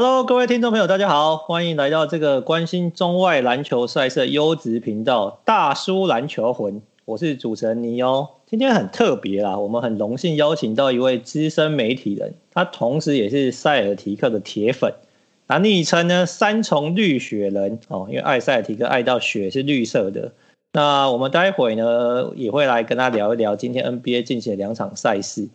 Hello，各位听众朋友，大家好，欢迎来到这个关心中外篮球赛事优质频道大叔篮球魂，我是主持人尼欧。今天很特别啦，我们很荣幸邀请到一位资深媒体人，他同时也是塞尔提克的铁粉，那昵称呢三重绿雪人哦，因为爱塞尔提克爱到雪是绿色的。那我们待会呢也会来跟他聊一聊今天 NBA 进行的两场赛事。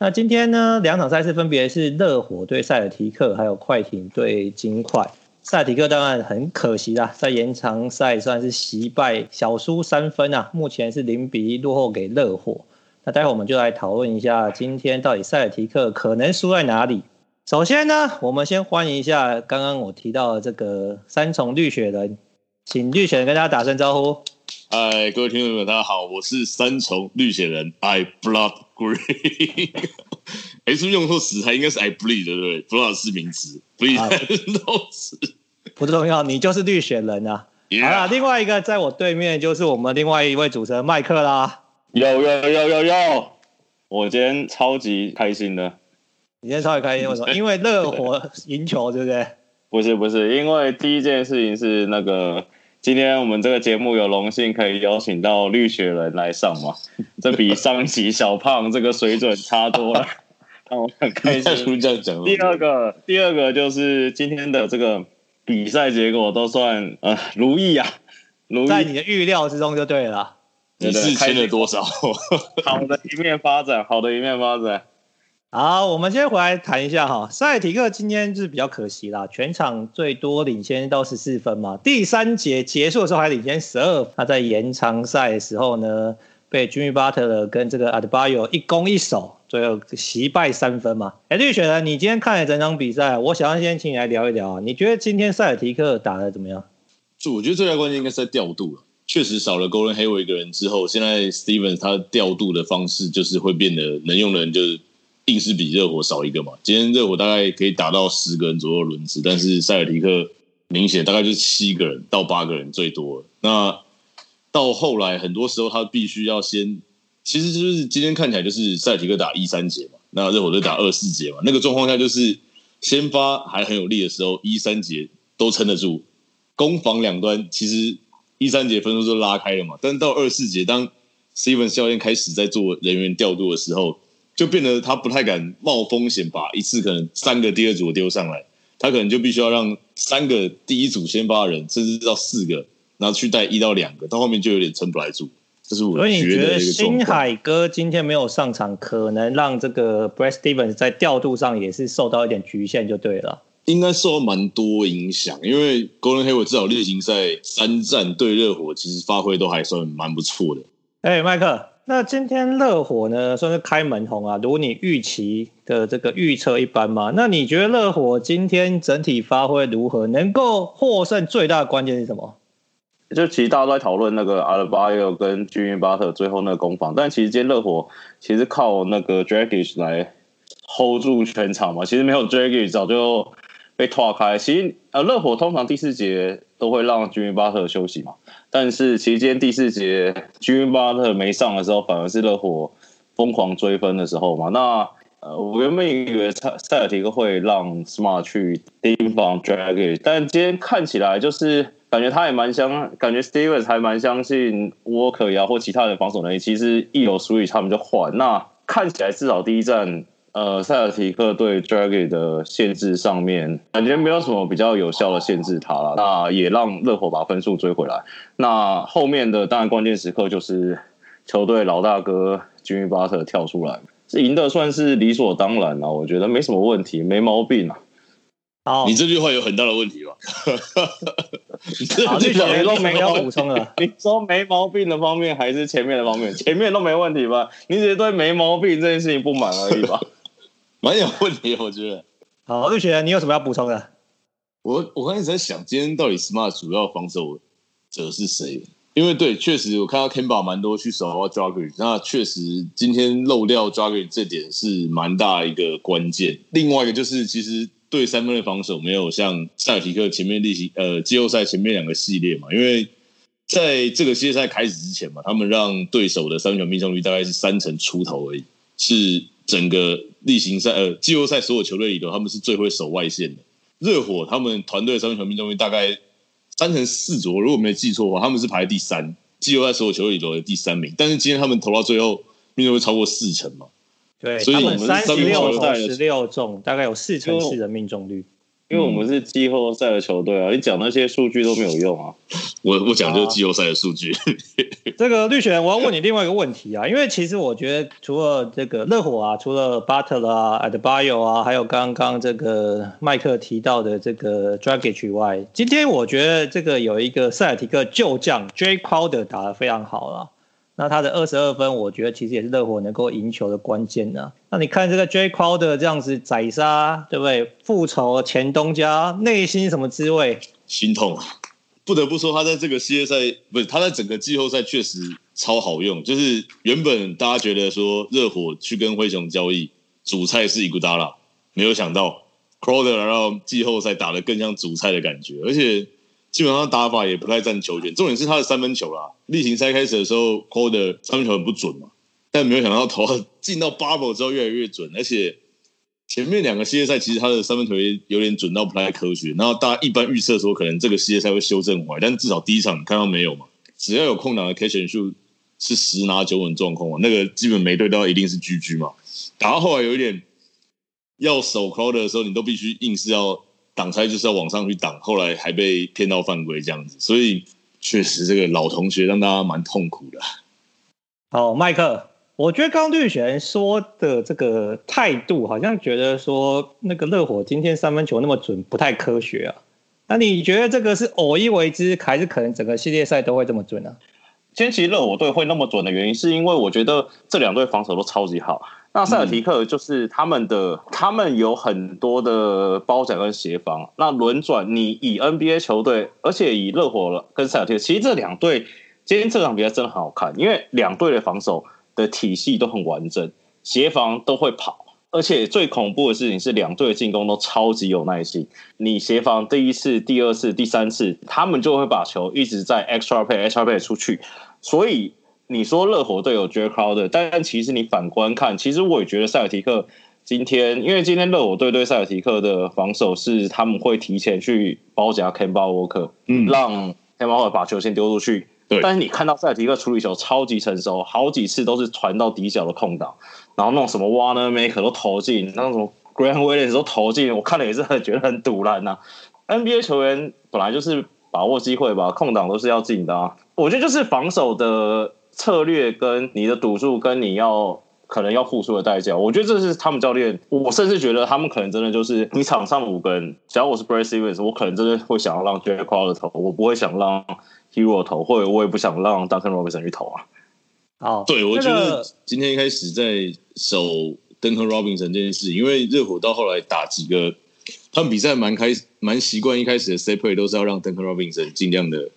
那今天呢，两场赛事分别是热火对塞尔提克，还有快艇对金块。塞尔提克当然很可惜啦，在延长赛算是惜败，小输三分啊，目前是零比一落后给热火。那待会我们就来讨论一下，今天到底塞尔提克可能输在哪里？首先呢，我们先欢迎一下刚刚我提到的这个三重绿血人，请绿血人跟大家打声招呼。嗨，各位听众朋友，大家好，我是三重绿血人，I blood green。哎，是不是用错词？还应该是 I bleed，对不对？blood 是名词，bleed 都 是不重要，你就是绿血人啊。了，另外一个在我对面就是我们另外一位主持人麦克啦。有有有有有，我今天超级开心的。你今天超级开心，为什么？因为热火赢球，对不对？不是不是，因为第一件事情是那个。今天我们这个节目有荣幸可以邀请到绿雪人来上嘛，这比上一集小胖这个水准差多了，让我很开心。第二个，第二个就是今天的这个比赛结果都算呃如意啊，如意，在你的预料之中就对了。你是签了多少？好的一面发展，好的一面发展。好，我们先回来谈一下哈，塞尔提克今天就是比较可惜啦，全场最多领先到十四分嘛，第三节结束的时候还领先十二，他在延长赛的时候呢，被吉米巴特勒跟这个阿德巴约一攻一守，最后惜败三分嘛。哎，绿血人，你今天看了整场比赛，我想要先请你来聊一聊啊，你觉得今天塞尔提克打的怎么样？就我觉得最大关键应该是在调度了，确实少了 Gordon h a y w a y 一个人之后，现在 Stevens 他调度的方式就是会变得能用的人就是。硬是比热火少一个嘛？今天热火大概可以打到十个人左右轮值，但是塞尔提克明显大概就是七个人到八个人最多。那到后来很多时候他必须要先，其实就是今天看起来就是塞尔提克打一三节嘛，那热火就打二四节嘛。那个状况下就是先发还很有力的时候，一三节都撑得住，攻防两端其实一三节分数就拉开了嘛。但到二四节，当 Steven 教练开始在做人员调度的时候。就变得他不太敢冒风险，把一次可能三个第二组丢上来，他可能就必须要让三个第一组先发的人，甚至到四个，然后去带一到两个，到后面就有点撑不来住。这是我觉得。所以你觉得新海哥今天没有上场，可能让这个 Brad Stevens 在调度上也是受到一点局限，就对了。应该受到蛮多影响，因为 Gordon Hayward 至少例行赛三战对热火，其实发挥都还算蛮不错的。哎，麦克。那今天热火呢，算是开门红啊，如你预期的这个预测一般嘛？那你觉得热火今天整体发挥如何？能够获胜最大的关键是什么？就其实大家都在讨论那个阿德巴约跟吉米巴特最后那个攻防，但其实今天热火其实靠那个 d r a g i s 来 hold 住全场嘛，其实没有 d r a g i s 早就被拖开。其实呃，热火通常第四节都会让吉米巴特休息嘛。但是期间第四节，吉米巴特没上的时候，反而是热火疯狂追分的时候嘛。那呃，我原本以为塞塞尔提克会让 Smart 去盯防 Dragic，但今天看起来就是感觉他也蛮相，感觉 Stevens 还蛮相信 Walker 呀或其他的防守能力。其实一有疏雨他们就换。那看起来至少第一战。呃，塞尔提克对 Dragic 的限制上面，感觉没有什么比较有效的限制他了。那也让热火把分数追回来。那后面的当然关键时刻就是球队老大哥吉米巴特跳出来，这赢的算是理所当然了。我觉得没什么问题，没毛病啊。好，你这句话有很大的问题吧？好，绿血人都没有补充了。你说没毛病的方面，还是前面的方面？前面都没问题吧？你只是对没毛病这件事情不满而已吧？蛮有问题，我觉得。好，绿血人，你有什么要补充的？我我刚才在想，今天到底 Smart 主要防守者是谁？因为对，确实我看到 Kemba 蛮多去守到 Dragic，那确实今天漏掉 Dragic 这点是蛮大一个关键。另外一个就是，其实对三分的防守没有像塞尔提克前面例行呃季后赛前面两个系列嘛，因为在这个系列赛开始之前嘛，他们让对手的三分球命中率大概是三成出头而已，是整个。例行赛呃，季后赛所有球队里头，他们是最会守外线的。热火他们团队三分球命中率大概三成四左右，如果没记错的话，他们是排第三，季后赛所有球队里头的第三名。但是今天他们投到最后命中率超过四成嘛？对，所以我们三十六投十六中，大概有四成四的命中率。因为我们是季后赛的球队啊，你讲那些数据都没有用啊。我我讲就是季后赛的数据。这个绿选，我要问你另外一个问题啊，因为其实我觉得除了这个热火啊，除了 Butler 啊、Adebayo 啊，还有刚刚这个麦克提到的这个 Dragic 以外，今天我觉得这个有一个塞尔提克旧将 Jae Crowder 打得非常好了。那他的二十二分，我觉得其实也是热火能够赢球的关键呢。那你看这个 Jae Crowder 这样子宰杀，对不对？复仇前东家，内心什么滋味？心痛啊。不得不说，他在这个系列赛不是他在整个季后赛确实超好用。就是原本大家觉得说热火去跟灰熊交易，主菜是伊古达拉，没有想到 Crowder 来到季后赛打得更像主菜的感觉，而且。基本上打法也不太占球权，重点是他的三分球啦。例行赛开始的时候扣的三分球很不准嘛，但没有想到投 进到 bubble 之后越来越准，而且前面两个系列赛其实他的三分球有点准到不太科学。然后大家一般预测说，可能这个系列赛会修正回来，但至少第一场看到没有嘛？只要有空档的 catch and shoot 是十拿九稳状况嘛，那个基本没对到一定是 GG 嘛。打到后来有一点要守 c l o 的时候，你都必须硬是要。挡拆就是要往上去挡，后来还被骗到犯规这样子，所以确实这个老同学让大家蛮痛苦的。好，麦克，我觉得刚绿璇说的这个态度，好像觉得说那个热火今天三分球那么准不太科学啊。那你觉得这个是偶一为之，还是可能整个系列赛都会这么准呢？今天其实热火队会那么准的原因，是因为我觉得这两队防守都超级好。那塞尔提克就是他们的，嗯、他们有很多的包夹跟协防。那轮转，你以 NBA 球队，而且以热火跟塞尔提克，其实这两队今天这场比赛真的很好看，因为两队的防守的体系都很完整，协防都会跑，而且最恐怖的事情是两队的进攻都超级有耐心。你协防第一次、第二次、第三次，他们就会把球一直在 extra play、extra play 出去，所以。你说热火队有 Jae Crowder，但其实你反观看，其实我也觉得塞尔提克今天，因为今天热火队对塞尔提克的防守是他们会提前去包夹 Kemba Walker，嗯，让 Kemba Walker 把球先丢出去。对，但是你看到塞尔提克处理球超级成熟，好几次都是传到底角的空档，然后那种什么 Wanamaker 都投进，那种 Grant Williams 都投进，我看了也是很觉得很堵烂呐。NBA 球员本来就是把握机会吧，空档都是要进的啊。我觉得就是防守的。策略跟你的赌注跟你要可能要付出的代价，我觉得这是他们教练。我甚至觉得他们可能真的就是你场上五个人，假如我是 Brad Stevens，我可能真的会想要让 Jae Crowder 投，我不会想让 Herro 投，或者我也不想让 Duncan Robinson 去投啊。哦，对，我觉得今天一开始在守 Duncan Robinson 这件事，因为热火到后来打几个，他们比赛蛮开蛮习惯一开始的 set play 都是要让 Duncan Robinson 尽量的。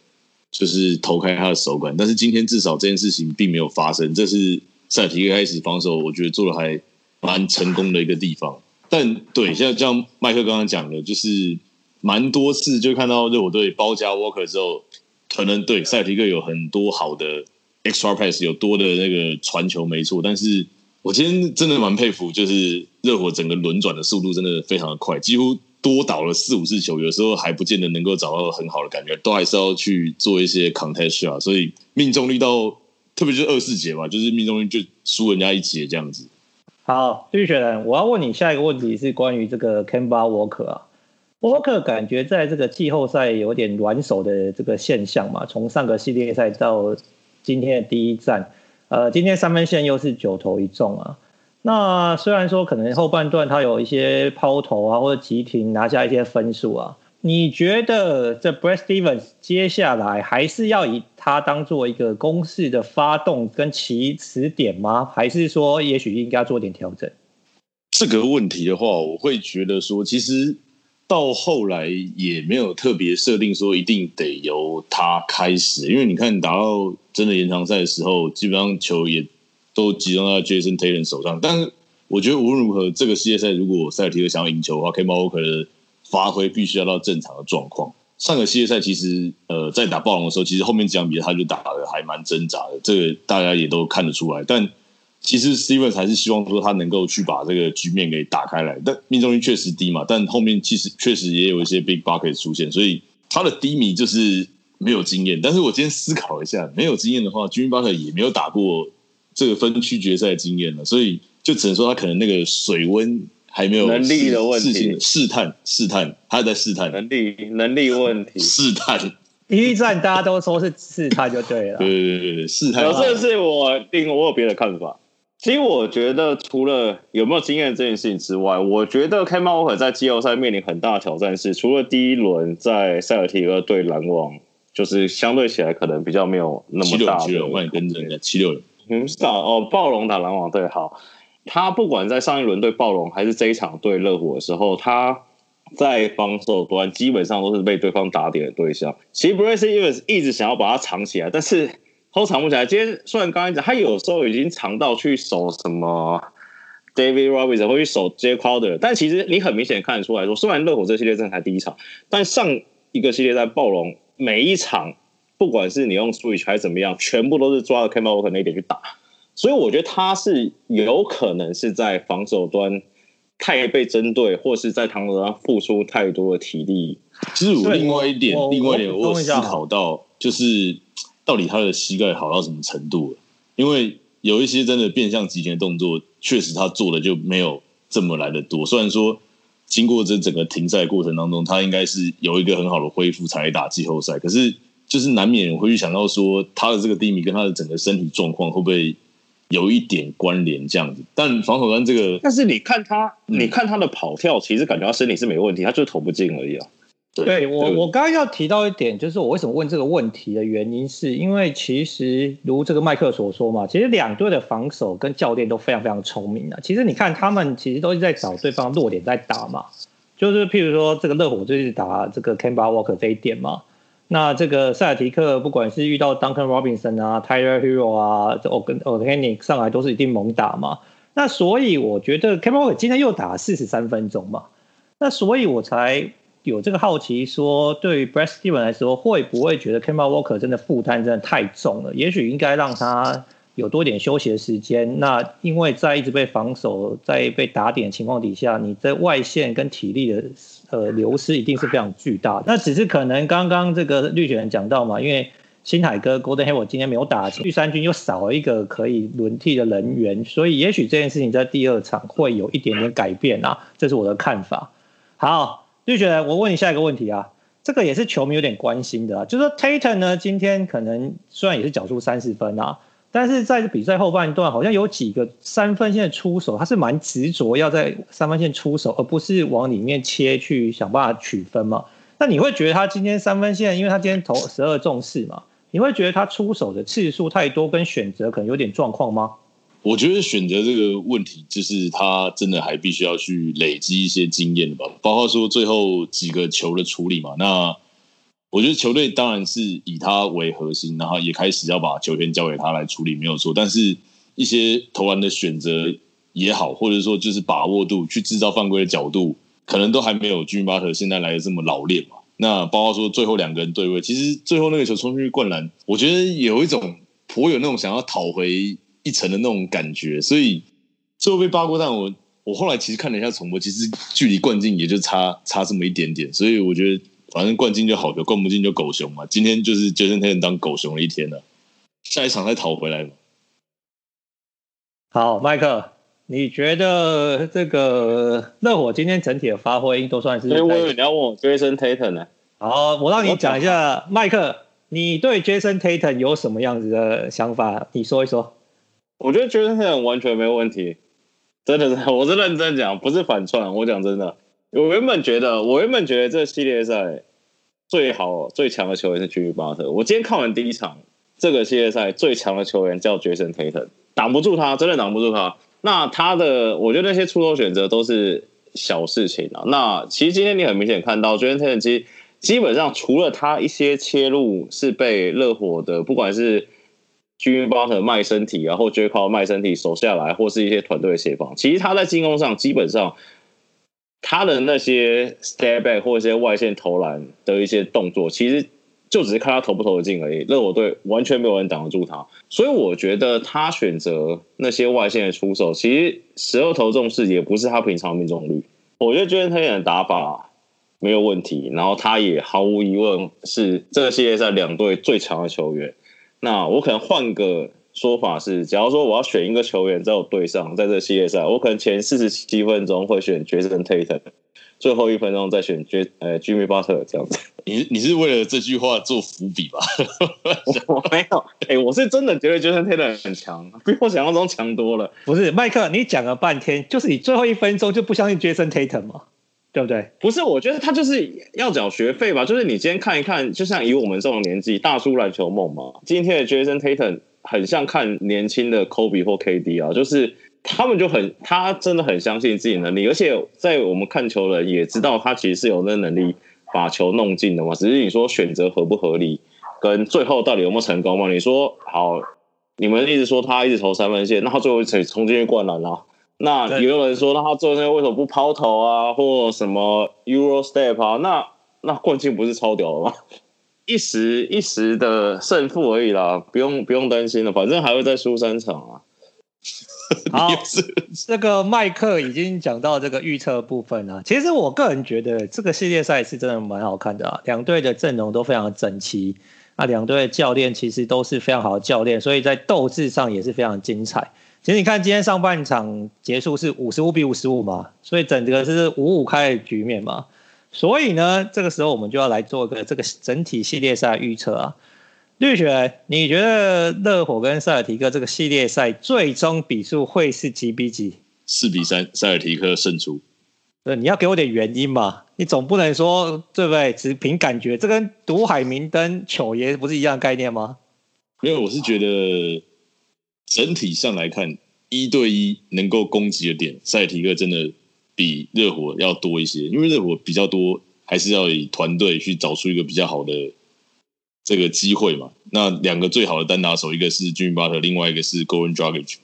就是投开他的手感，但是今天至少这件事情并没有发生，这是赛提克开始防守，我觉得做的还蛮成功的一个地方。但对，像像麦克刚刚讲的，就是蛮多次就看到热火队包夹 Walker 之后，可能对赛提克有很多好的 extra pass，有多的那个传球没错，但是我今天真的蛮佩服，就是热火整个轮转的速度真的非常的快，几乎。多倒了四五次球，有时候还不见得能够找到很好的感觉，都还是要去做一些 contest 啊，所以命中率到特别是二四节吧，就是命中率就输人家一节这样子。好，绿雪人，我要问你下一个问题是关于这个 Kemba Walker 啊，Walker 感觉在这个季后赛有点软手的这个现象嘛，从上个系列赛到今天的第一战，呃，今天三分线又是九投一中啊。那虽然说可能后半段他有一些抛投啊，或者急停拿下一些分数啊，你觉得这 Brad Stevens 接下来还是要以他当做一个攻势的发动跟起始点吗？还是说也许应该做点调整？这个问题的话，我会觉得说，其实到后来也没有特别设定说一定得由他开始，因为你看打到真的延长赛的时候，基本上球也。都集中在 Jason Tatum 手上，但是我觉得无论如何，这个系列赛如果塞尔提克想要赢球的话，Kemba Walker 的发挥必须要到正常的状况。上个系列赛其实呃在打暴龙的时候，其实后面几场比赛他就打的还蛮挣扎的，这个大家也都看得出来。但其实 Steven 还是希望说他能够去把这个局面给打开来，但命中率确实低嘛。但后面其实确实也有一些 big bucket 出现，所以他的低迷就是没有经验。但是我今天思考一下，没有经验的话，Jimmy Butler 也没有打过这个分区决赛的经验了，所以就只能说他可能那个水温还没有能力的问题，试探试探，他还在试探能力能力问题，试探。第一战大家都说是试探就对了，对对对对，试探。这是我另我有别的看法。其实我觉得除了有没有经验这件事情之外，我觉得 Kemba Walker 在季后赛面临很大的挑战是，除了第一轮在塞尔提克对篮网，就是相对起来可能比较没有那么大的。七六人，我帮你更正一下，七六人。你们，是啊，哦，暴龙打篮网对，好。他不管在上一轮对暴龙，还是这一场对热火的时候，他。在防守端基本上都是被对方打点的对象。其实 Brace Evans 一直想要把他藏起来，但是都藏不起来。今天虽然刚才讲，他有时候已经藏到去守什么 David Robinson 或去守 Jae Crowder，但其实你很明显看得出来说，虽然热火这系列战才第一场，但上一个系列战暴龙每一场，不管是你用 Switch 还是怎么样，全部都是抓着 Kemba Walker 那一点去打。所以我觉得他是有可能是在防守端。太被针对，或是在堂上付出太多的体力。其实我另外一点，另外一点，我思考到，就是到底他的膝盖好到什么程度了？因为有一些真的变相极限的动作，确实他做的就没有这么来的多。虽然说经过这整个停赛过程当中，他应该是有一个很好的恢复才打季后赛，可是就是难免会去想到说，他的这个低迷跟他的整个身体状况会不会？有一点关联这样子，但防守端这个，但是你看他，你看他的跑跳，其实感觉他身体是没问题，他就是投不进而已啊。对，对我我刚刚要提到一点，就是我为什么问这个问题的原因，是因为其实如这个麦克所说嘛，其实两队的防守跟教练都非常非常聪明啊。其实你看他们其实都是在找对方弱点在打嘛，就是譬如说这个热火就是打这个 Kemba Walker 这一点嘛。那这个塞尔提克，不管是遇到 Duncan Robinson 啊、Tyler Hero 啊，这 Olynyk 上来都是一定猛打嘛。那所以我觉得 Kemba Walker 今天又打四十三分钟嘛。那所以我才有这个好奇说，对于 Brad Steven 来说，会不会觉得 Kemba Walker 真的负担真的太重了？也许应该让他有多点休息的时间。那因为在一直被防守、在被打点的情况底下，你在外线跟体力的。呃，流失一定是非常巨大的。那只是可能刚刚这个绿巨人讲到嘛，因为新海哥 Golden h a 我今天没有打，绿衫军又少一个可以轮替的人员，所以也许这件事情在第二场会有一点点改变啊，这是我的看法。好，绿巨人，我问你下一个问题啊，这个也是球迷有点关心的啊，就是说 Tatum 呢，今天可能虽然也是缴出三十分啊。但是在比赛后半段，好像有几个三分线出手，他是蛮执着要在三分线出手，而不是往里面切去想办法取分嘛。那你会觉得他今天三分线，因为他今天投十二中四嘛，你会觉得他出手的次数太多，跟选择可能有点状况吗？我觉得选择这个问题，就是他真的还必须要去累积一些经验吧，包括说最后几个球的处理嘛。那我觉得球队当然是以他为核心，然后也开始要把球权交给他来处理，没有错。但是一些投篮的选择也好，或者说就是把握度去制造犯规的角度，可能都还没有 gmat 现在来的这么老练嘛。那包括说最后两个人对位，其实最后那个球冲出去灌篮，我觉得有一种颇有那种想要讨回一层的那种感觉。所以最后被扒过，但我我后来其实看了一下重播，其实距离冠军也就差差这么一点点。所以我觉得。反正灌进就好，灌不进就狗熊嘛。今天就是 Jayson Tatum 当狗熊的一天了，下一场再讨回来嘛。好，麦克，你觉得这个热火今天整体的发挥都算是？所以我以为你要问我 Jayson Tatum 呢。好，我让你讲一下，麦克，你对 Jayson Tatum 有什么样子的想法？你说一说。我觉得 Jayson Tatum 完全没问题，真的是，我是认真讲，不是反串，我讲真的。我原本觉得，我原本觉得这系列赛最好最强的球员是 Jimmy Butler。我今天看完第一场，这个系列赛最强的球员叫 Jason Tatum，挡不住他，真的挡不住他。那他的，我觉得那些出手选择都是小事情啊。那其实今天你很明显看到 Jason Tatum 基基本上除了他一些切入是被热火的，不管是 Jimmy Butler 卖身体啊，或 Jae Crowder 卖身体守下来，或是一些团队协防，其实他在进攻上基本上。他的那些 step back 或者一些外线投篮的一些动作，其实就只是看他投不投得进而已。热火队完全没有人挡得住他，所以我觉得他选择那些外线的出手，其实十二投中是也不是他平常命中率。我觉得 Jayson Tatum 的打法没有问题，然后他也毫无疑问是这个系列赛两队最强的球员。那我可能换个说法是，假如说我要选一个球员在我队上，在这个系列赛，我可能前四十七分钟会选 Jayson Tatum。最后一分钟再选杰呃 Jimmy Butler 这样子，你你是为了这句话做伏笔吧？我没有，哎、欸，我是真的觉得 Jason Tatum 很强，比我想象中强多了。不是，麦克，你讲了半天，就是你最后一分钟就不相信 Jason Tatum 吗？对不对？不是，我觉得他就是要缴学费吧。就是你今天看一看，就像以我们这种年纪，大叔篮球梦嘛。今天的 Jason Tatum 很像看年轻的 Kobe 或 KD 啊，就是。他们就很，他真的很相信自己能力，而且在我们看球的也知道他其实是有那能力把球弄进的嘛。只是你说选择合不合理，跟最后到底有没有成功嘛？你说好，你们一直说他一直投三分线，那他最后一次冲进去灌篮啊？那也有人说，那他最后那为什么不抛投啊，或什么 Euro Step 啊？那那冠军不是超屌了吗？一时一时的胜负而已啦，不用不用担心了，反正还会再输三场啊。好，这个麦克已经讲到这个预测部分了。其实我个人觉得这个系列赛是真的蛮好看的啊，两队的阵容都非常整齐，那两队的教练其实都是非常好的教练，所以在斗志上也是非常精彩。其实你看今天上半场结束是五十五比五十五嘛，所以整个是五五开的局面嘛，所以呢，这个时候我们就要来做个这个整体系列赛预测啊。绿雪，你觉得热火跟塞尔提克这个系列赛最终比数会是几比几？四比三，塞尔提克胜出。对，你要给我点原因嘛？你总不能说对不对？只凭感觉，这跟赌海明灯糗爷不是一样的概念吗？没有我是觉得整体上来看，一对一能够攻击的点，塞尔提克真的比热火要多一些。因为热火比较多，还是要以团队去找出一个比较好的。这个机会嘛，那两个最好的单打手，一个是 Jimmy Butler，另外一个是 Goran Dragic。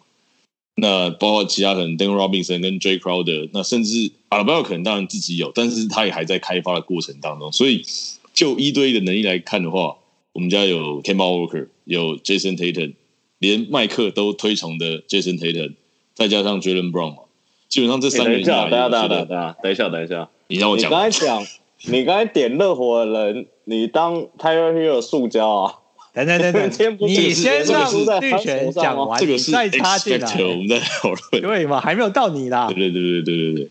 那包括其他可能 Duncan Robinson 跟 Jay Crowder，那甚至 Adebayo 可能当然自己有，但是他也还在开发的过程当中。所以就一对一的能力来看的话，我们家有 Kemba Walker，有 Jason Tatum，连麦克都推崇的 Jason Tatum，再加上 Jalen Brown 嘛，基本上这三个人。等一下，等一下，等一下，等一下，等一下，你让我讲。你刚才讲，你刚才点热火的人。你当 Tyler Herro 塑胶啊？等等等等，你先让绿泉讲完，这个是再插进来，我们在讨论。对嘛？还没有到你啦。对对对对对对对，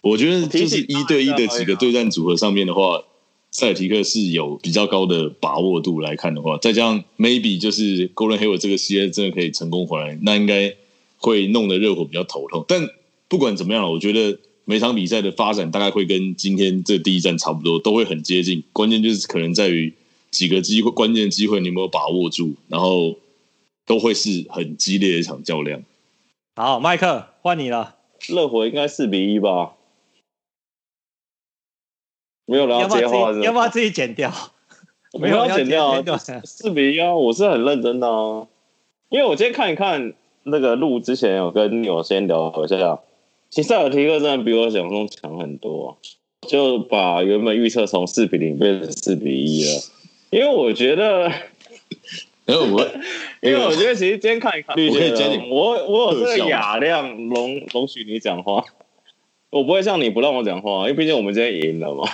我觉得就是一对一的几个对战组合上面的话，塞尔提克是有比较高的把握度来看的话，再加上 maybe 就是 Gordon Hayward 这个系列真的可以成功回来，那应该会弄得热火比较头痛。但不管怎么样了，我觉得。每场比赛的发展大概会跟今天这第一站差不多，都会很接近。关键就是可能在于几个机会，关键机会你有没有把握住，然后都会是很激烈的一场较量。好，麦克换你了。热火应该四比一吧？没有人要接话是不是？要不要自己剪掉？没有要剪掉啊，四比一啊！我是很认真的啊，因为我今天看一看那个录之前有跟有先聊一下。其实塞尔提克真的比我想象中强很多，就把原本预测从四比零变成四比一了。因为我觉得，因为我，因为我觉得其实今天看一看，我我有这个雅量容容许你讲话，我不会像你不让我讲话，因为毕竟我们今天赢了嘛。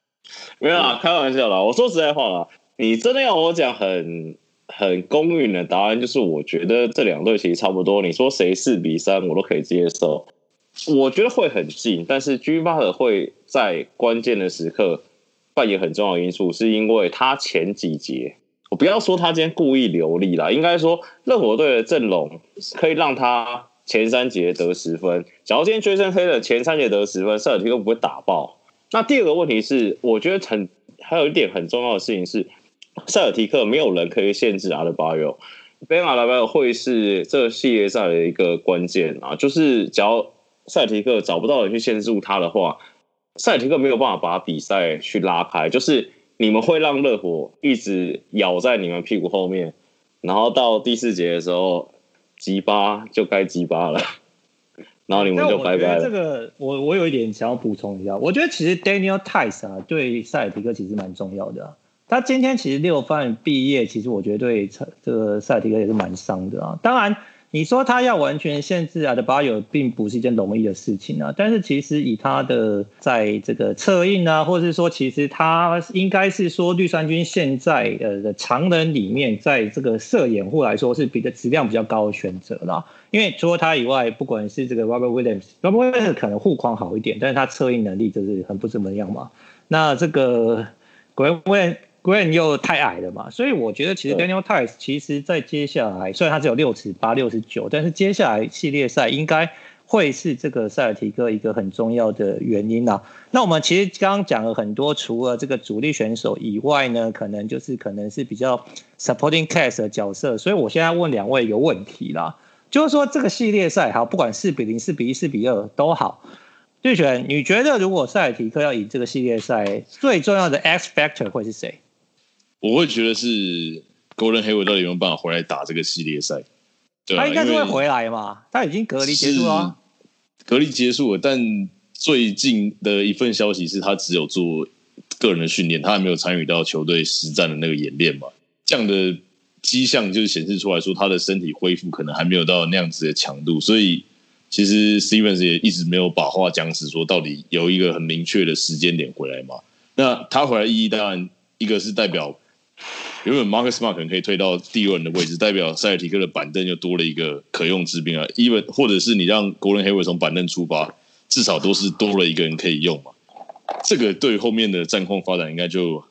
没有啊，开玩笑啦。我说实在话啦，你真的要我讲很很公允的答案，就是我觉得这两队其实差不多。你说谁四比三，我都可以接受。我觉得会很近，但是 Jimmy Butler 会在关键的时刻扮演很重要因素，是因为他前几节，我不要说他今天故意流力啦，应该说热火队的阵容可以让他前三节得十分。假如今天 Jason Tatum 前三节得十分，塞尔提克不会打爆。那第二个问题是，我觉得很还有一点很重要的事情是，塞尔提克没有人可以限制阿德巴约，Bam Adebayo 会是这个系列赛的一个关键啊，就是只要。塞提克找不到人去限制住他的话，塞提克没有办法把比赛去拉开。就是你们会让热火一直咬在你们屁股后面，然后到第四节的时候，鸡巴就该鸡巴了，然后你们就拜拜了。这个我我有一点想要补充一下，我觉得其实 Daniel Theis 啊，对塞尔提克其实蛮重要的啊。他今天其实六犯毕业，其实我觉得对这个塞尔提克也是蛮伤的啊。当然。你说他要完全限制阿德巴约并不是一件容易的事情啊。但是其实以他的在这个策应啊，或者是说，其实他应该是说绿衫军现在呃的常人里面，在这个射掩护来说是比较质量比较高的选择啦。因为除了他以外，不管是这个 Robert Williams，Robert Williams 可能护框好一点，但是他策应能力就是很不怎么样嘛。那这个 Grant Grant 又太矮了嘛，所以我觉得其实 Daniel Theis 其实在接下来，虽然他只有六尺八、六十九，但是接下来系列赛应该会是这个塞尔提克一个很重要的原因啊。那我们其实刚刚讲了很多，除了这个主力选手以外呢，可能就是可能是比较 supporting cast 的角色。所以我现在问两位一个问题啦，就是说这个系列赛好，不管四比零、四比一、四比二都好，对选，你觉得如果塞尔提克要赢这个系列赛，最重要的 X factor 会是谁？我会觉得是 Golden Hayward 到底有没有办法回来打这个系列赛？对啊，他应该是会回来嘛，他已经隔离结束了。隔离结束了，但最近的一份消息是他只有做个人的训练，他还没有参与到球队实战的那个演练嘛。这样的迹象就是显示出来说，他的身体恢复可能还没有到那样子的强度，所以其实 Stevens 也一直没有把话讲死，说到底有一个很明确的时间点回来嘛。那他回来意义当然一个是代表。原本 Marcus Smart 可能可以退到第二人的位置，代表塞尔提克的板凳又多了一个可用之兵啊。Even 或者是你让 Gordon Hayward 从板凳出发，至少都是多了一个人可以用嘛。这个对后面的战况发展应该就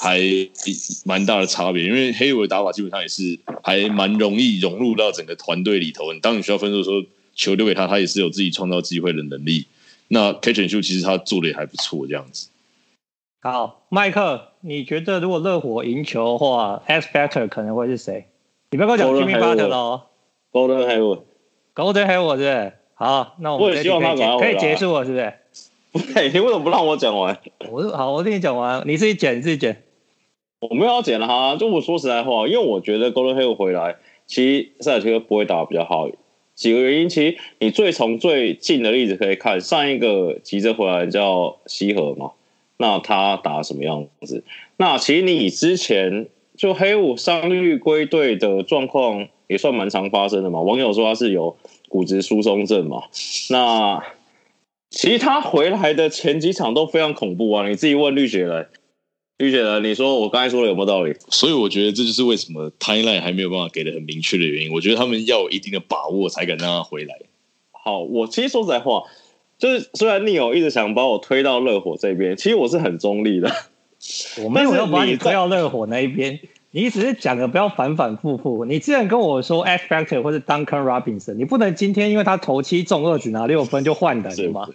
还蛮大的差别，因为 Hayward 打法基本上也是还蛮容易融入到整个团队里头。当你需要分数的时候，球丢给他，他也是有自己创造机会的能力。那 Catch and Shoot 其实他做的也还不错，这样子。好，麦克，你觉得如果热火赢球的话，X factor 可能会是谁？你不要跟我讲 Jimmy Butler 喽。Gordon Hayward，Gordon Hayward 是是？好，那我们希望他可以结束了，是不是？不对，你为什么不让我讲完？我好，我听你讲完，你自己剪，自己剪。我没有要剪了哈，就我说实在话，因为我觉得 Golden Hayward 回来，其实塞尔提克不会打得比较好。几个原因，其实你最从最近的例子可以看，上一个急着回来叫西河嘛。那他打什么样子？那其实你以之前就黑五伤愈归队的状况也算蛮常发生的嘛。网友说他是有骨质疏松症嘛。那其实他回来的前几场都非常恐怖啊！你自己问绿雪人，绿雪人，你说我刚才说的有没有道理？所以我觉得这就是为什么 timeline 还没有办法给的很明确的原因。我觉得他们要有一定的把握才敢让他回来。好，我其实说实在话。就是虽然 Neil 一直想把我推到热火这边，其实我是很中立的。我没有要把你推到热火那一边，你只是讲的不要反反复复。你既然跟我说 X Factor 或者 Duncan Robinson，你不能今天因为他投七中二举拿六分就换人是吗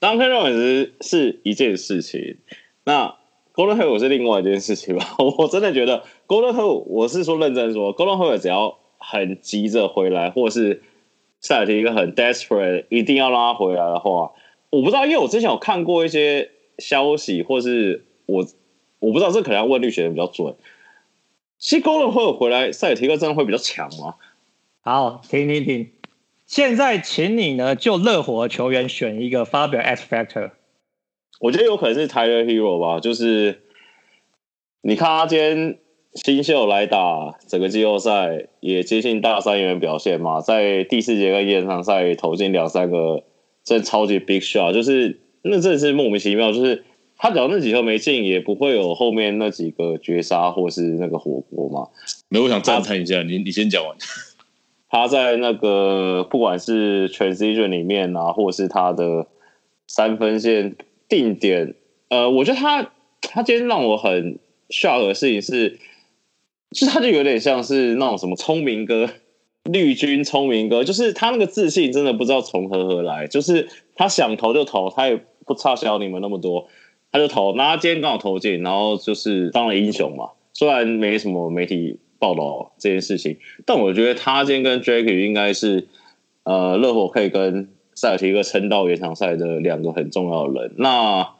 ？Duncan Robinson 是一件事情，那 Hayward 是另外一件事情吧？我真的觉得 Hayward 我是说认真说 Hayward 只要很急着回来，或是。塞尔提克很 desperate，一定要让他回来的话，我不知道，因为我之前有看过一些消息，或是我我不知道，这可能要问绿学的比较准。其实 Gordon 会有回来，塞尔提克真的会比较强吗？好，停停停，现在请你呢就热火球员选一个发表 X Factor。我觉得有可能是 Tyler Herro 吧，就是你看他今天。新秀来打整个季后赛，也接近大三元表现嘛，在第四节跟延长赛投进两三个，真超级 big shot，就是那真的是莫名其妙，就是他只要那几球没进，也不会有后面那几个绝杀或是那个火锅嘛。没有，我想赞叹一下，你你先讲完。他在那个不管是 transition 里面啊，或是他的三分线定点，呃，我觉得他他今天让我很 shock 的事情是。其实他就有点像是那种什么聪明哥，绿军聪明哥，就是他那个自信真的不知道从何而来，就是他想投就投，他也不差小你们那么多，他就投，那他今天刚好投进，然后就是当了英雄嘛。虽然没什么媒体报道这件事情，但我觉得他今天跟 Drake 应该是呃热火可以跟塞尔提克撑到延长赛的两个很重要的人。那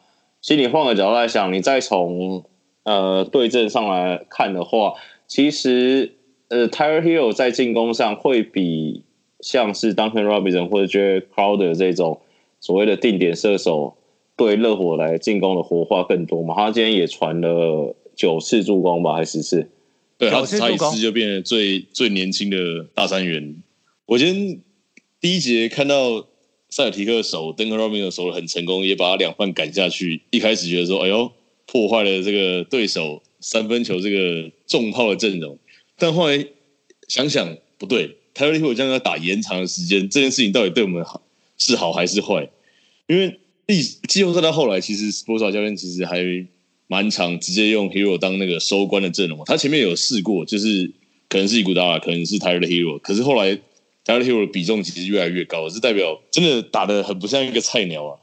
其实你换个角度来想，你再从呃对阵上来看的话。其实，呃，Tyler Herro 在进攻上会比像是 Duncan Robinson 或者 Jae Crowder 这种所谓的定点射手对热火来进攻的活化更多嘛？他今天也传了九次助攻吧，还是十次？对，他差一次就变成最最年轻的大三元。我今天第一节看到塞尔提克守 Duncan Robinson 守的很成功，也把他两犯赶下去。一开始觉得说，哎呦，破坏了这个对手三分球这个重炮的阵容。但后来想想不对，Tyler Herro 将要打延长的时间，这件事情到底对我们好是好还是坏？因为季季后赛到后来，其实 Spoelstra 教练其实还蛮常直接用 hero 当那个收官的阵容。他前面有试过，就是可能是伊古达拉，可能是 Tyler Herro，可是后来 Tyler Herro 的比重其实越来越高，是代表真的打得很不像一个菜鸟啊。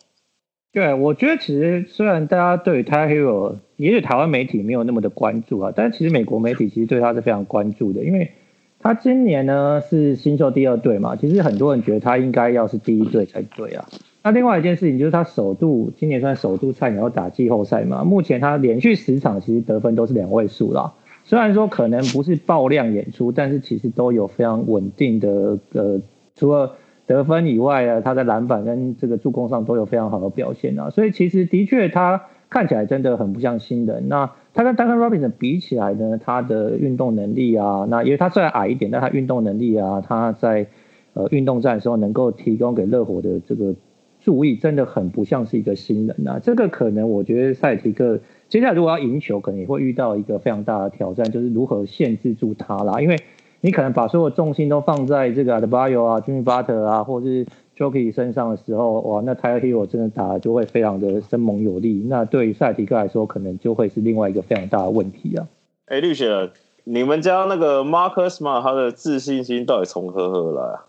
对，我觉得其实虽然大家对 Tyler Herro，也许台湾媒体没有那么的关注啊，但其实美国媒体其实对他是非常关注的，因为他今年呢是新秀第二队嘛，其实很多人觉得他应该要是第一队才对啊。那另外一件事情就是他首度今年算首度菜鸟要打季后赛嘛，目前他连续十场其实得分都是两位数啦，虽然说可能不是爆量演出，但是其实都有非常稳定的呃，除了得分以外啊，他在篮板跟这个助攻上都有非常好的表现啊，所以其实的确他看起来真的很不像新人。那他跟 Duncan Robinson 比起来呢，他的运动能力啊，那因为他虽然矮一点，但他运动能力啊，他在呃运动战的时候能够提供给热火的这个注意，真的很不像是一个新人啊。这个可能我觉得赛提克接下来如果要赢球，可能也会遇到一个非常大的挑战，就是如何限制住他啦，因为。你可能把所有重心都放在这个 Adebayo 啊、Jimmy Butler 啊，或者是 Jokic 身上的时候，哇，那 Tyler Herro 真的打的就会非常的生猛有力。那对于塞尔提克来说，可能就会是另外一个非常大的问题啊。哎，绿雪，你们家那个 Marcus Smart 他的自信心到底从何而来啊？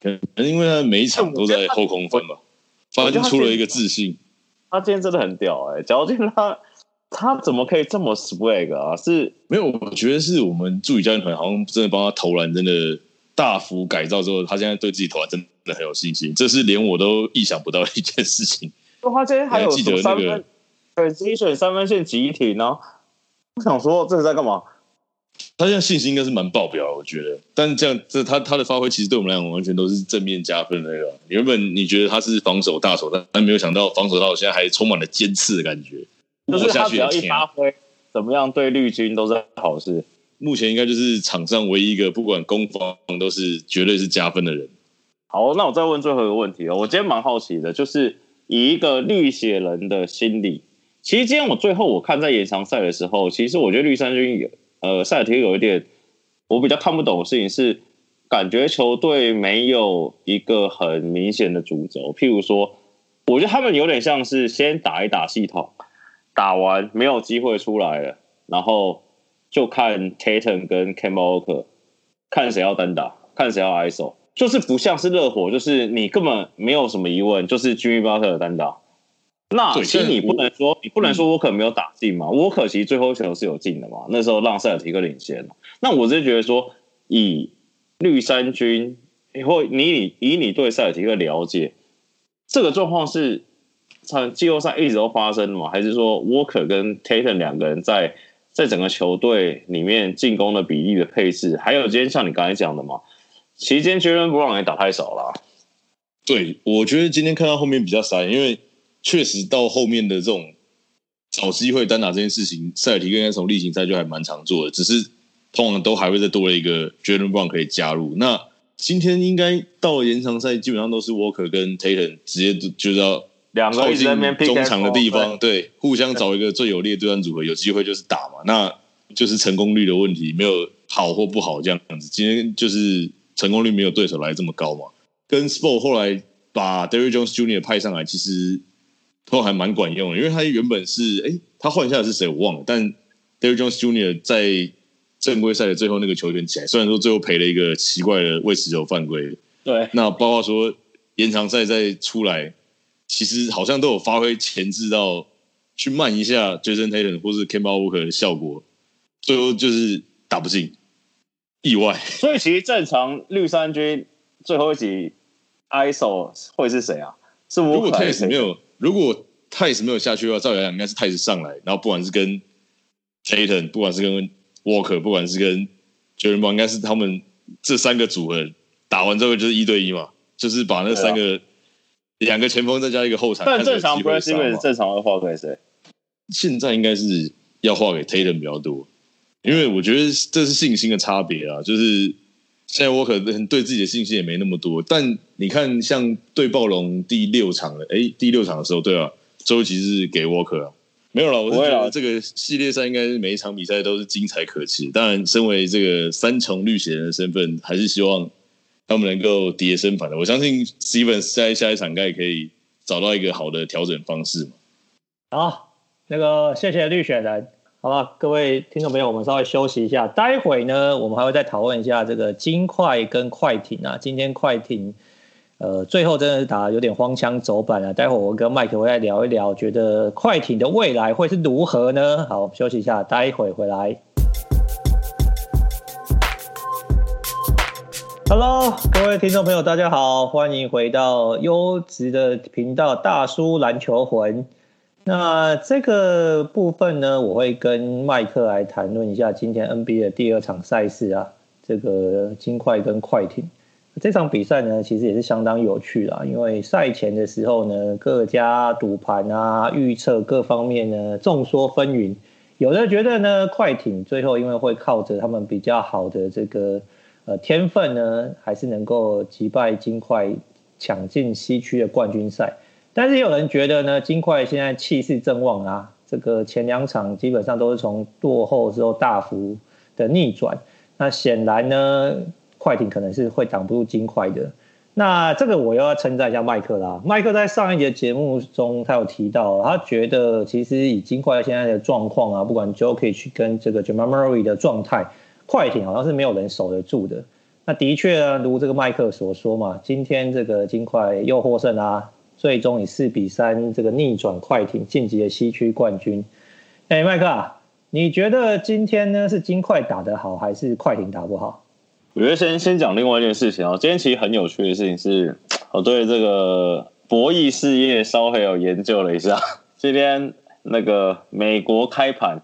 可能因为他每一场都在后空翻吧，发出了一个自信。他今天真的很屌哎、欸，假如今天他。他怎么可以这么 swag 啊？是没有，我觉得是我们助理教练团好像真的帮他投篮，真的大幅改造之后，他现在对自己投篮真的很有信心。这是连我都意想不到的一件事情。他今天还有记得三分，对，自己选三分线集体呢。我想说这是在干嘛？他现在信心应该是蛮爆表，我觉得。但是这样，这他他的发挥其实对我们来讲完全都是正面加分的那个。原本你觉得他是防守大手，但但没有想到防守到现在还充满了尖刺的感觉。就是他只要一发挥，怎么样对绿军都是好事。目前应该就是场上唯一一个不管攻防都是绝对是加分的人。好，那我再问最后一个问题哦，我今天蛮好奇的，就是以一个绿血人的心理，其实今天我最后我看在延长赛的时候，其实我觉得绿衫军有呃赛尔提有一点我比较看不懂的事情是，感觉球队没有一个很明显的主轴，譬如说，我觉得他们有点像是先打一打系统。打完没有机会出来了，然后就看 Tatum 跟 Walker，看谁要单打，看谁要 ISO，就是不像是热火，就是你根本没有什么疑问，就是 Jimmy Butler 的单打。那其实你不能说，你不能说 Walker 没有打进嘛？Walker 其实最后一球是有进的嘛？那时候让塞尔提克领先。那我是觉得说，以绿衫军或你以以你对塞尔提克了解，这个状况是。场季后赛一直都发生了吗？还是说 Walker 跟 Tatum 两个人在在整个球队里面进攻的比例的配置，还有今天像你刚才讲的嘛？其实今天 Jalen Brown 也打太少了。对，我觉得今天看到后面比较傻，因为确实到后面的这种找机会单打这件事情，塞尔提克应该从例行赛就还蛮常做的，只是通常都还会再多了一个 Jalen Brown 可以加入。那今天应该到了延长赛，基本上都是 Walker 跟 Tatum 直接就就要。两个一直在那边中场的地方，对，互相找一个最有利的对战组合，有机会就是打嘛，那就是成功率的问题，没有好或不好这样子。今天就是成功率没有对手来这么高嘛。跟 Spo 后来把 Derrick Jones Jr. 派上来，其实都还蛮管用的，因为他原本是哎，他换下的是谁我忘了，但 Derrick Jones Jr. 在正规赛的最后那个球权起来，虽然说最后赔了一个奇怪的未持球犯规，对，那包括说延长赛再出来。其实好像都有发挥前置到去慢一下 Jayson Tatum 或是 Kemba Walker 的效果，最后就是打不进，意外。所以其实正常绿衫军最后一集 ISO 会是谁啊？是如果 Theis 没有，如果 Theis 没有下去的话，照理来讲应该是 Theis 上来，然后不管是跟 Tatum，不管是跟 Walker，不管是跟 Jaylen Brown，应该是他们这三个组合打完之后就是一对一嘛，就是把那三个。两个前锋再加一个后场，但正常 Brad Stevens 正常的话，给谁？现在应该是要划给 Tatum 比较多，因为我觉得这是信心的差别啊。就是现在 Walker 对自己的信心也没那么多，但你看像对暴龙第六场的，哎，第六场的时候，对啊，周琦是给 Walker 啊。没有了，我是觉得这个系列赛应该是每一场比赛都是精彩可期。当然，身为这个三重绿鞋人的身份，还是希望他们能够叠升盘的。我相信 Steven 在下一场应该也可以找到一个好的调整方式嘛。好，那个谢谢绿血人。好了，各位听众朋友，我们稍微休息一下，待会呢，我们还会再讨论一下这个金块跟快艇啊。今天快艇。呃，最后真的是打有点荒腔走板了。待会我跟麦克会来聊一聊，觉得快艇的未来会是如何呢？好，休息一下，待会回来。Hello，各位听众朋友，大家好，欢迎回到优质的频道大叔篮球魂。那这个部分呢，我会跟麦克来谈论一下今天 NBA 的第二场赛事啊，这个金块跟快艇。这场比赛呢，其实也是相当有趣啦，因为赛前的时候呢，各家赌盘啊、预测各方面呢，众说纷纭。有的觉得呢，快艇最后因为会靠着他们比较好的这个呃天分呢，还是能够击败金块，抢进西区的冠军赛。但是有人觉得呢，金块现在气势正旺啊，这个前两场基本上都是从落后之后大幅的逆转。那显然呢。快艇可能是会挡不住金块的，那这个我又要称赞一下麦克啦。麦克在上一节节目中，他有提到，他觉得其实以金块现在的状况啊，不管 Jokic 跟这个 Jamal Murray 的状态，快艇好像是没有人守得住的。那的确啊，如这个麦克所说嘛，今天这个金块又获胜啊，最终以四比三这个逆转快艇晋级了西区冠军。哎，麦克啊，你觉得今天呢是金块打得好，还是快艇打不好？我觉得先先讲另外一件事情啊，今天其实很有趣的事情是，我对这个博弈事业稍微有研究了一下。今天那个美国开盘，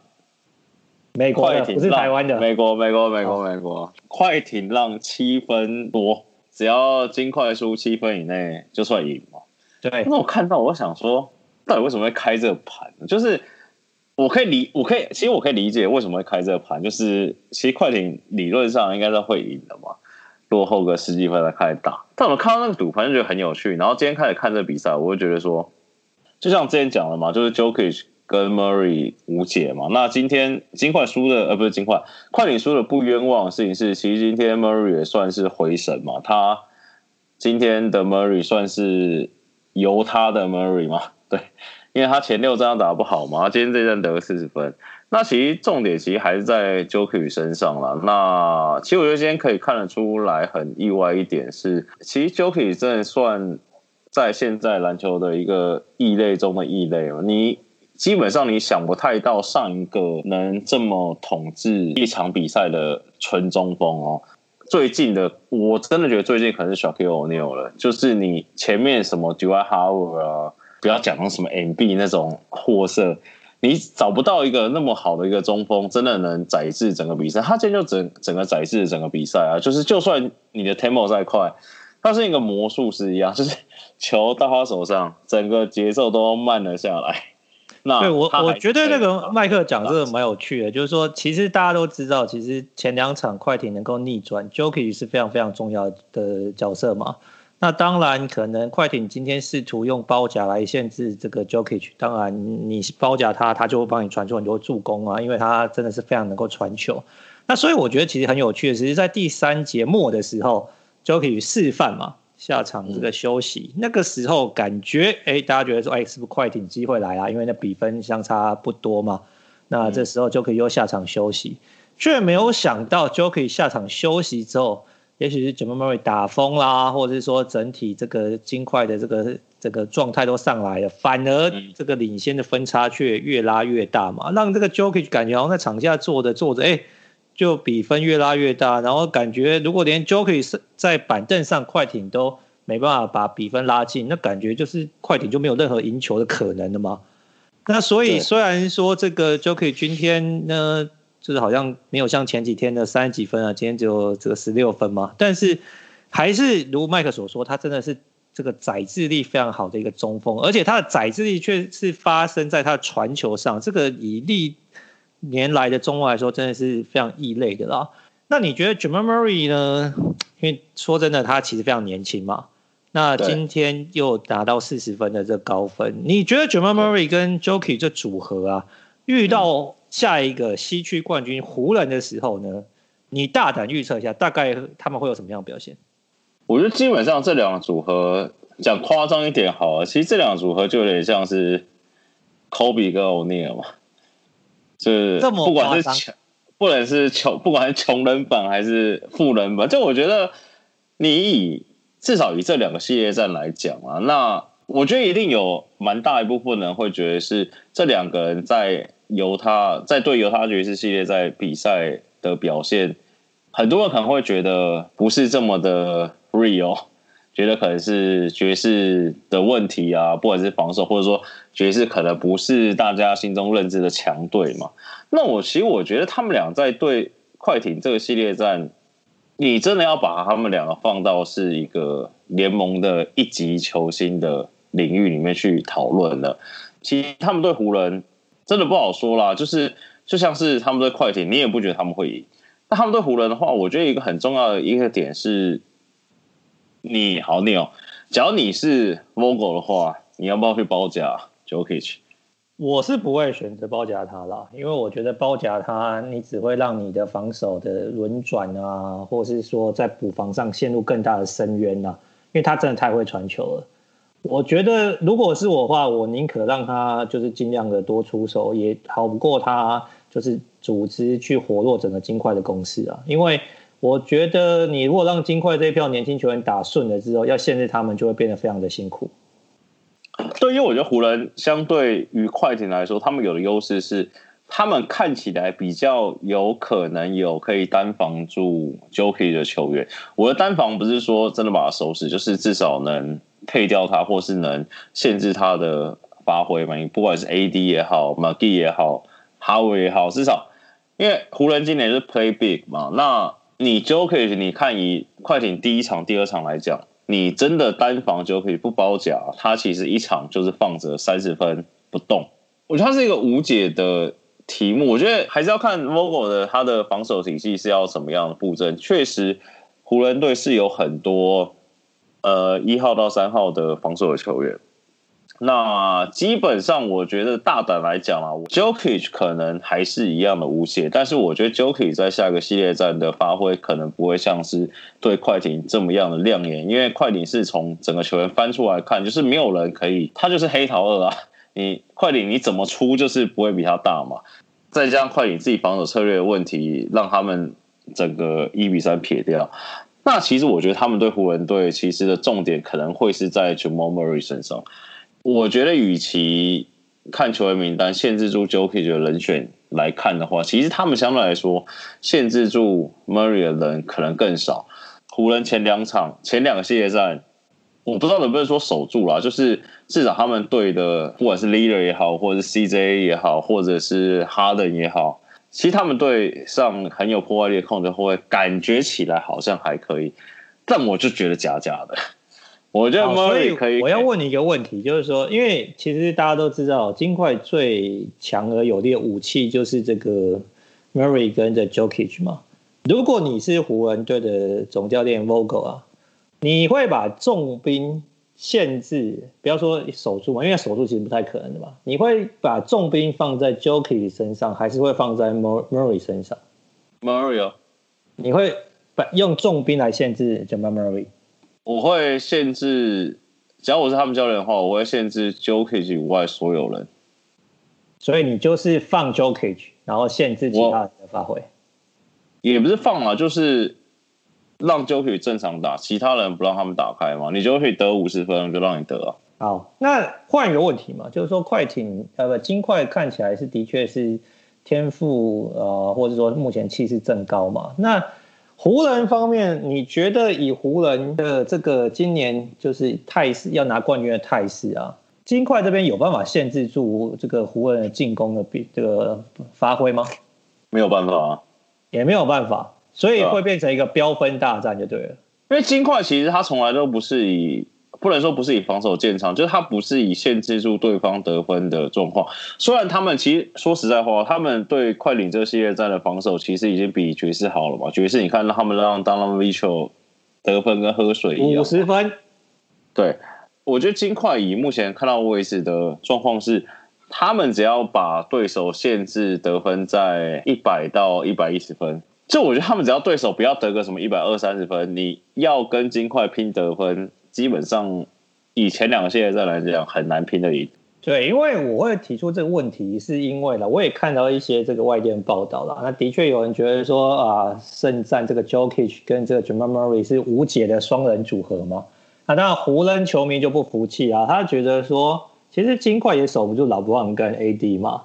美国的不是台湾的，美国美国美国美国，快艇让七分多，只要金块输七分以内就算赢嘛。对，那我看到我想说，到底为什么会开这个盘？就是。我可以理，我可以，其实我可以理解为什么会开这个盘，就是其实快艇理论上应该是会赢的嘛，落后个十几分才开始打。但我看到那个赌盘就觉得很有趣，然后今天开始看这个比赛，我就觉得说，就像之前讲的嘛，就是 Jokic 跟 Murray 无解嘛。那今天金块输的，呃，不是金块，快艇输的不冤枉的事情是，其实今天 Murray 也算是回神嘛，他今天的 Murray 算是由他的 Murray 嘛，对。因为他前六战打不好嘛，今天这战得了四十分。那其实重点其实还是在 Jokic 身上了。那其实我觉得今天可以看得出来，很意外一点是，其实 Jokic 真的算在现在篮球的一个异类中的异类。你基本上你想不太到上一个能这么统治一场比赛的纯中锋哦。最近的我真的觉得最近可能是 Shaquille O'Neal 了，就是你前面什么 Dwight Howard 啊。不要讲什么 MB 那种货色，你找不到一个那么好的一个中锋，真的能宰制整个比赛。他今天就整整个宰制整个比赛啊！就是就算你的 tempo 再快，他是一个魔术师一样，就是球到他手上，整个节奏都慢了下来。那对我我觉得那个麦克讲这个蛮有趣的，就是说其实大家都知道，其实前两场快艇能够逆转，Jokic 是非常非常重要的角色嘛。那当然，可能快艇今天试图用包夹来限制这个 Jokic。当然，你包夹他，他就会帮你传出很多助攻啊，因为他真的是非常能够传球。那所以我觉得其实很有趣的，其实在第三节末的时候，Jokic 示范嘛，下场这个休息，嗯、那个时候感觉，哎，大家觉得说，哎，是不是快艇机会来了？因为那比分相差不多嘛。那这时候又下场休息，却没有想到 Jokic 下场休息之后。也许是 Jamal Murray 打疯啦，或者是说整体这个金块的这个这个状态都上来了，反而这个领先的分差却越拉越大嘛，让这个 Jokic 感觉好像在场下坐着坐着，哎，就比分越拉越大，然后感觉如果连 Jokic 在板凳上，快艇都没办法把比分拉近，那感觉就是快艇就没有任何赢球的可能了嘛。那所以虽然说这个 Jokic 今天呢。就是好像没有像前几天的三十几分啊，今天只有这个十六分嘛。但是还是如麦克所说，他真的是这个宰制力非常好的一个中锋，而且他的宰制力却是发生在他的传球上。这个以历年来的中外来说，真的是非常异类的啦。那你觉得 Jamal Murray 呢？因为说真的，他其实非常年轻嘛。那今天又达到四十分的这高分，你觉得 Jamal Murray 跟 Jokic 这组合啊，遇到下一个西区冠军湖人的时候呢？你大胆预测一下，大概他们会有什么样的表现？我觉得基本上这两个组合，讲夸张一点好了，其实这两个组合就有点像是 Kobe 跟 O'Neal 嘛，就是不管是穷，不管是穷，不管是穷人版还是富人版，就我觉得你以至少以这两个系列战来讲啊，那我觉得一定有蛮大一部分人会觉得是这两个人在犹他在对犹他爵士系列在比赛的表现，很多人可能会觉得不是这么的 real，觉得可能是爵士的问题啊，不管是防守或者说爵士可能不是大家心中认知的强队嘛。那我其实我觉得他们俩在对快艇这个系列战。你真的要把他们两个放到是一个联盟的一级球星的领域里面去讨论了。其实他们对湖人真的不好说啦，就是就像是他们对快艇，你也不觉得他们会赢。那他们对湖人的话，我觉得一个很重要的一个点是，你好，你哦，假如你是 Vogel 的话，你要不要去包夹 Jokic？我是不会选择包夹他啦，因为我觉得包夹他，你只会让你的防守的轮转啊，或是说在补防上陷入更大的深渊呐。因为他真的太会传球了。我觉得如果是我的话，我宁可让他就是尽量的多出手，也好不过他就是组织去活络整个金块的攻势啊。因为我觉得你如果让金块这一票年轻球员打顺了之后，要限制他们就会变得非常的辛苦。对，因为我觉得湖人相对于快艇来说，他们有的优势是，他们看起来比较有可能有可以单防住 Jokic 的球员。我的单防不是说真的把他收拾，就是至少能配掉他，或是能限制他的发挥嘛。不管是 AD 也好，McGee 也好，Howard 也好，至少因为湖人今年是 Play Big 嘛，那你 Jokic 你看以快艇第一场、第二场来讲。你真的单防就可以不包夹，他其实一场就是放着三十分不动。我觉得他是一个无解的题目。我觉得还是要看 Vogel 的他的防守体系是要什么样的布阵。确实，湖人队是有很多呃一号到三号的防守的球员。那基本上，我觉得大胆来讲啊，Jokic 可能还是一样的无懈，但是我觉得 Jokic 在下个系列战的发挥可能不会像是对快艇这么样的亮眼，因为快艇是从整个球员翻出来看，就是没有人可以，他就是黑桃二啊，你快艇你怎么出就是不会比他大嘛，再加上快艇自己防守策略的问题，让他们整个一比三撇掉。那其实我觉得他们对湖人队其实的重点可能会是在 Jamal Murray 身上。我觉得，与其看球员名单限制住 Jokic 的人选来看的话，其实他们相对来说限制住 Murray 的人可能更少。湖人前两场、前两个系列赛，我不知道能不能说守住了，就是至少他们队的不管是 Leader 也好，或者是 CJ 也好，或者是 Harden 也好，其实他们队上很有破坏力的控球后卫，感觉起来好像还可以，但我就觉得假假的。我觉得 Murray 可以。我要问你一个问题，就是说，因为其实大家都知道，金块最强而有力的武器就是这个 Murray 跟着 Jokic 嘛。如果你是湖人队的总教练 Vogel 啊，你会把重兵限制，不要说守住嘛，因为守住其实不太可能的嘛。你会把重兵放在 Jokic 身上，还是会放在 Murray 身上？Murray 哦，你会把用重兵来限制 Jamal Murray？我会限制，只要我是他们教练的话，我会限制 Jokic 以外所有人。所以你就是放 Jokic，然后限制其他人的发挥。也不是放嘛，就是让 Jokic 正常打，其他人不让他们打开嘛。你 Jokic 得五十分，就让你得啊。好，那换一个问题嘛，就是说快艇呃不金块看起来是的确是天赋呃，或者说目前气势正高嘛，那。湖人方面，你觉得以湖人的这个今年就是态势要拿冠军的态势啊，金块这边有办法限制住这个湖人的进攻的比这个发挥吗？没有办法啊，也没有办法，所以会变成一个标分大战就对了。因为金块其实他从来都不是以不能说不是以防守见长，就是他不是以限制住对方得分的状况。虽然他们其实说实在话，他们对快艇这个系列战的防守其实已经比爵士好了嘛？爵士你看他们让 Donovan Mitchell 得分跟喝水一样，五十分。对，我觉得金块以目前看到位置的状况是，他们只要把对手限制得分在一百到一百一十分。就我觉得他们只要对手不要得个什么一百二三十分，你要跟金块拼得分，基本上以前两个系列赛来讲很难拼得赢。对，因为我会提出这个问题，是因为呢，我也看到一些这个外电报道了。那的确有人觉得说啊，圣战这个 Jokic 跟这个 Jamal Murray 是无解的双人组合嘛。那当然湖人球迷就不服气啊，他觉得说，其实金块也守不住老布朗跟 AD 嘛，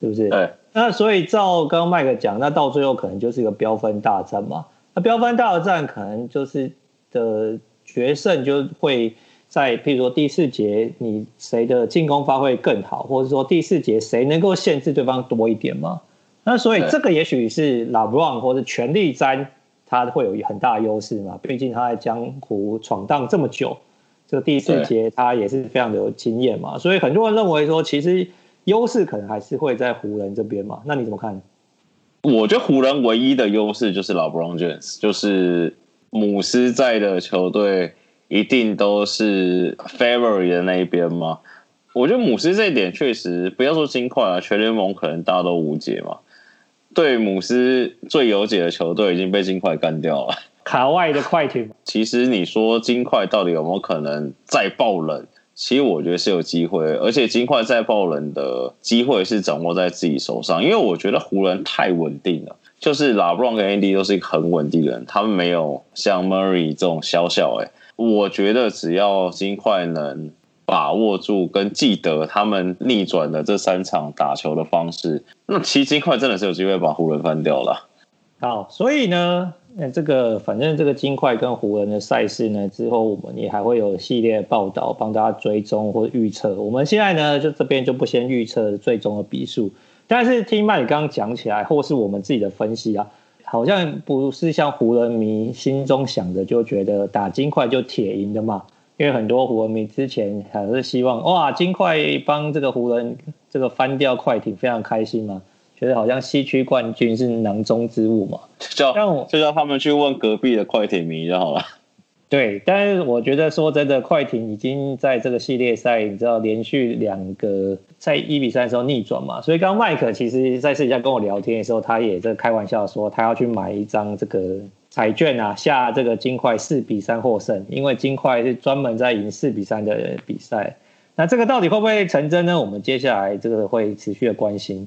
对不是？对。那所以照刚刚麦克讲，那到最后可能就是一个飙分大战嘛。那飙分大战可能就是的决胜就会在，譬如说第四节你谁的进攻发挥更好，或者说第四节谁能够限制对方多一点嘛。那所以这个也许是 LeBron 或者全力詹，他会有很大的优势嘛。毕竟他在江湖闯荡这么久，这个第四节他也是非常的有经验嘛。所以很多人认为说，其实。优势可能还是会在湖人这边嘛？那你怎么看？我觉得湖人唯一的优势就是 LeBron James，就是姆斯在的球队一定都是 favorite 的那一边吗。我觉得母狮这一点确实，不要说金块啊，全联盟可能大家都无解嘛。对母狮最有解的球队已经被金块干掉了，卡外的快艇。其实你说金块到底有没有可能再爆冷？其实我觉得是有机会，而且金块再爆冷的机会是掌握在自己手上，因为我觉得湖人太稳定了，就是 LeBron 跟 AD 都是一个很稳定的人，他们没有像 Murray 这种小小哎，我觉得只要金块能把握住跟记得他们逆转的这三场打球的方式，那其实金块真的是有机会把湖人翻掉了。好，所以呢。那这个反正这个金块跟湖人的赛事呢，之后我们也还会有系列报道帮大家追踪或预测。我们现在呢，就这边就不先预测最终的比数，但是听麦你刚刚讲起来，或是我们自己的分析啊，好像不是像湖人迷心中想的，就觉得打金块就铁赢的嘛。因为很多湖人迷之前还是希望哇，金块帮这个湖人这个翻掉快艇，非常开心嘛。觉得好像西区冠军是囊中之物嘛，就叫就叫他们去问隔壁的快艇迷就好了。对，但是我觉得说真的，快艇已经在这个系列赛，你知道连续两个在一比三的时候逆转嘛，所以刚刚麦克其实在私底下跟我聊天的时候，他也在开玩笑说他要去买一张这个彩券啊，下这个金块四比三获胜，因为金块是专门在赢四比三的比赛。那这个到底会不会成真呢？我们接下来这个会持续的关心。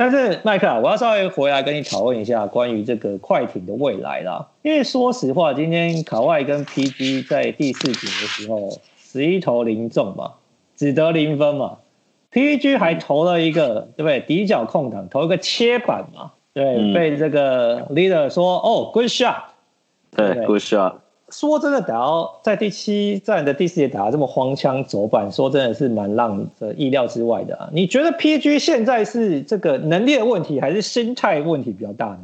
但是麦克啊，我要稍微回来跟你讨论一下关于这个快艇的未来啦。因为说实话，今天卡外跟 PG 在第四节的时候，十一投零中嘛，只得零分嘛。PG 还投了一个，对不对？底角空档投一个切板嘛，对，嗯、被这个 leader 说哦，good shot，对，对，good shot。说真的，打到在第七站的第四节打到这么荒腔走板，说真的是蛮让人意料之外的啊！你觉得 PG 现在是这个能力的问题，还是心态问题比较大呢？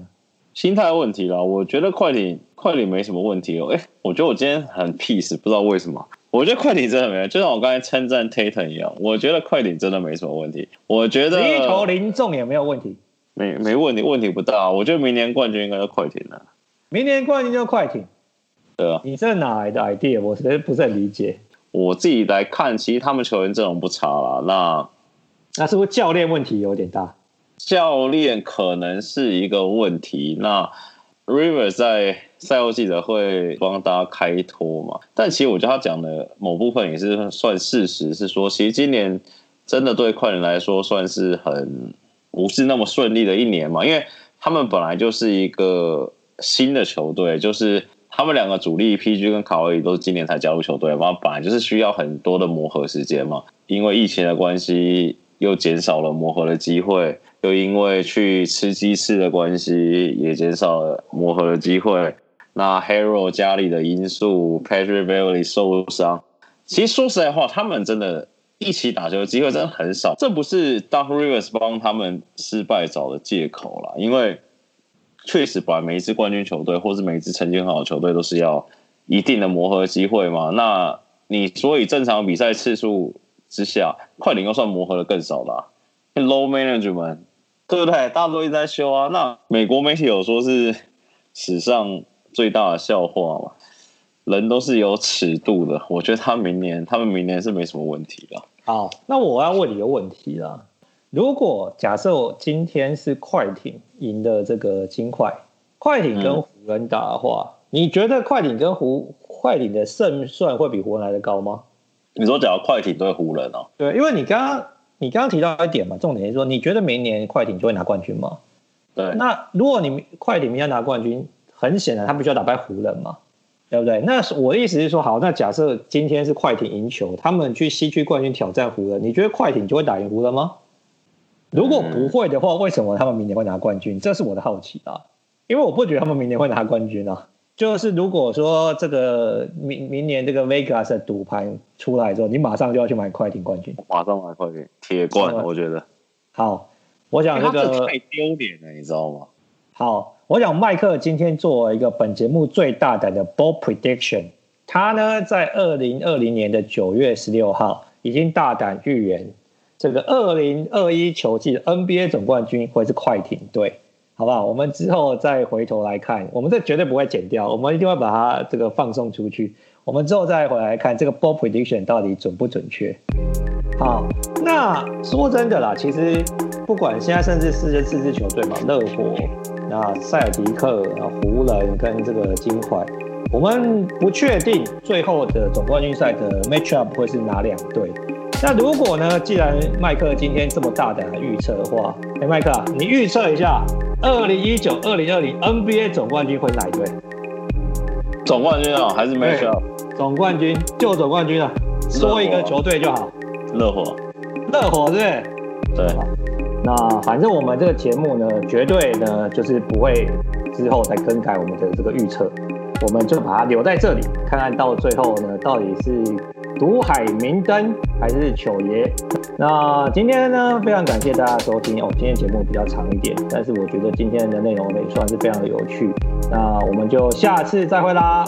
心态问题啦，我觉得快艇快艇没什么问题哦。哎，我觉得我今天很 peace，不知道为什么。我觉得快艇真的没有，就像我刚才称赞 Tatum 一样，我觉得快艇真的没什么问题。我觉得一投零中也没有问题，没没问题，问题不大。我觉得明年冠军应该是快艇了。明年冠军就快艇。对啊，你这哪来的 idea？我实在不是很理解。我自己来看，其实他们球员阵容不差啦。那那是不是教练问题有点大？教练可能是一个问题。那 Rivers 在赛后记者会帮大家开脱嘛？但其实我觉得他讲的某部分也是算事实，是说其实今年真的对快人来说算是很不是那么顺利的一年嘛，因为他们本来就是一个新的球队，就是。他们两个主力 PG 跟卡哇伊都是今年才加入球队嘛，本来就是需要很多的磨合时间嘛。因为疫情的关系，又减少了磨合的机会；又因为去吃鸡翅的关系，也减少了磨合的机会。那 Harrell 家里的因素，Patrick Beverley 受伤，其实说实在话，他们真的一起打球的机会真的很少。这不是 Doc Rivers 帮他们失败找的借口啦，因为。确实，把每一支冠军球队，或是每一支成绩很好的球队，都是要一定的磨合机会嘛。那你所以正常比赛次数之下，快艇又算磨合的更少啦、Low management，对不对？大家都一直在修啊。那美国媒体有说是史上最大的笑话嘛？人都是有尺度的。我觉得他明年，他们明年是没什么问题的。好，那我要问你一个问题啦。如果假设今天是快艇赢的这个金块，快艇跟湖人打的话，嗯、你觉得快艇跟湖快艇的胜算会比湖人来的高吗？你说，假如快艇对湖人哦？对，因为你刚刚你刚刚提到一点嘛，重点是说，你觉得明年快艇就会拿冠军吗？对。那如果你快艇明年拿冠军，很显然他必须要打败湖人嘛，对不对？那我的意思是说，好，那假设今天是快艇赢球，他们去西区冠军挑战湖人，你觉得快艇就会打赢湖人吗？如果不会的话，为什么他们明年会拿冠军？这是我的好奇啊，因为我不觉得他们明年会拿冠军啊。就是如果说这个明明年这个 Vegas 的赌盘出来之后，你马上就要去买快艇冠军，马上买快艇铁冠，我觉得。好，我想这个太丢脸了，你知道吗？好，我想麦克今天做一个本节目最大胆的 ball Prediction，他呢在二零二零年的九月十六号已经大胆预言。这个二零二一球季的 NBA 总冠军会是快艇队，好不好？我们之后再回头来看，我们这绝对不会剪掉，我们一定会把它这个放送出去。我们之后再回来看这个 Bold Prediction 到底准不准确。好，那说真的啦，其实不管现在甚至四支四支球队嘛，热火、那塞尔迪克、湖人跟这个金块，我们不确定最后的总冠军赛的 Matchup 会是哪两队。那如果呢？既然麦克今天这么大胆的预测的话，哎，麦克啊，你预测一下，二零一九、二零二零 NBA 总冠军会哪一队？总冠军啊，还是没有？总冠军就总冠军了，说一个球队就好。热火，热火，对？对。那反正我们这个节目呢，绝对呢就是不会之后再更改我们的这个预测，我们就把它留在这里，看看到最后呢，到底是。毒海明灯还是糗爷？那今天呢，非常感谢大家收听哦。今天节目比较长一点，但是我觉得今天的内容也算是非常的有趣。那我们就下次再会啦。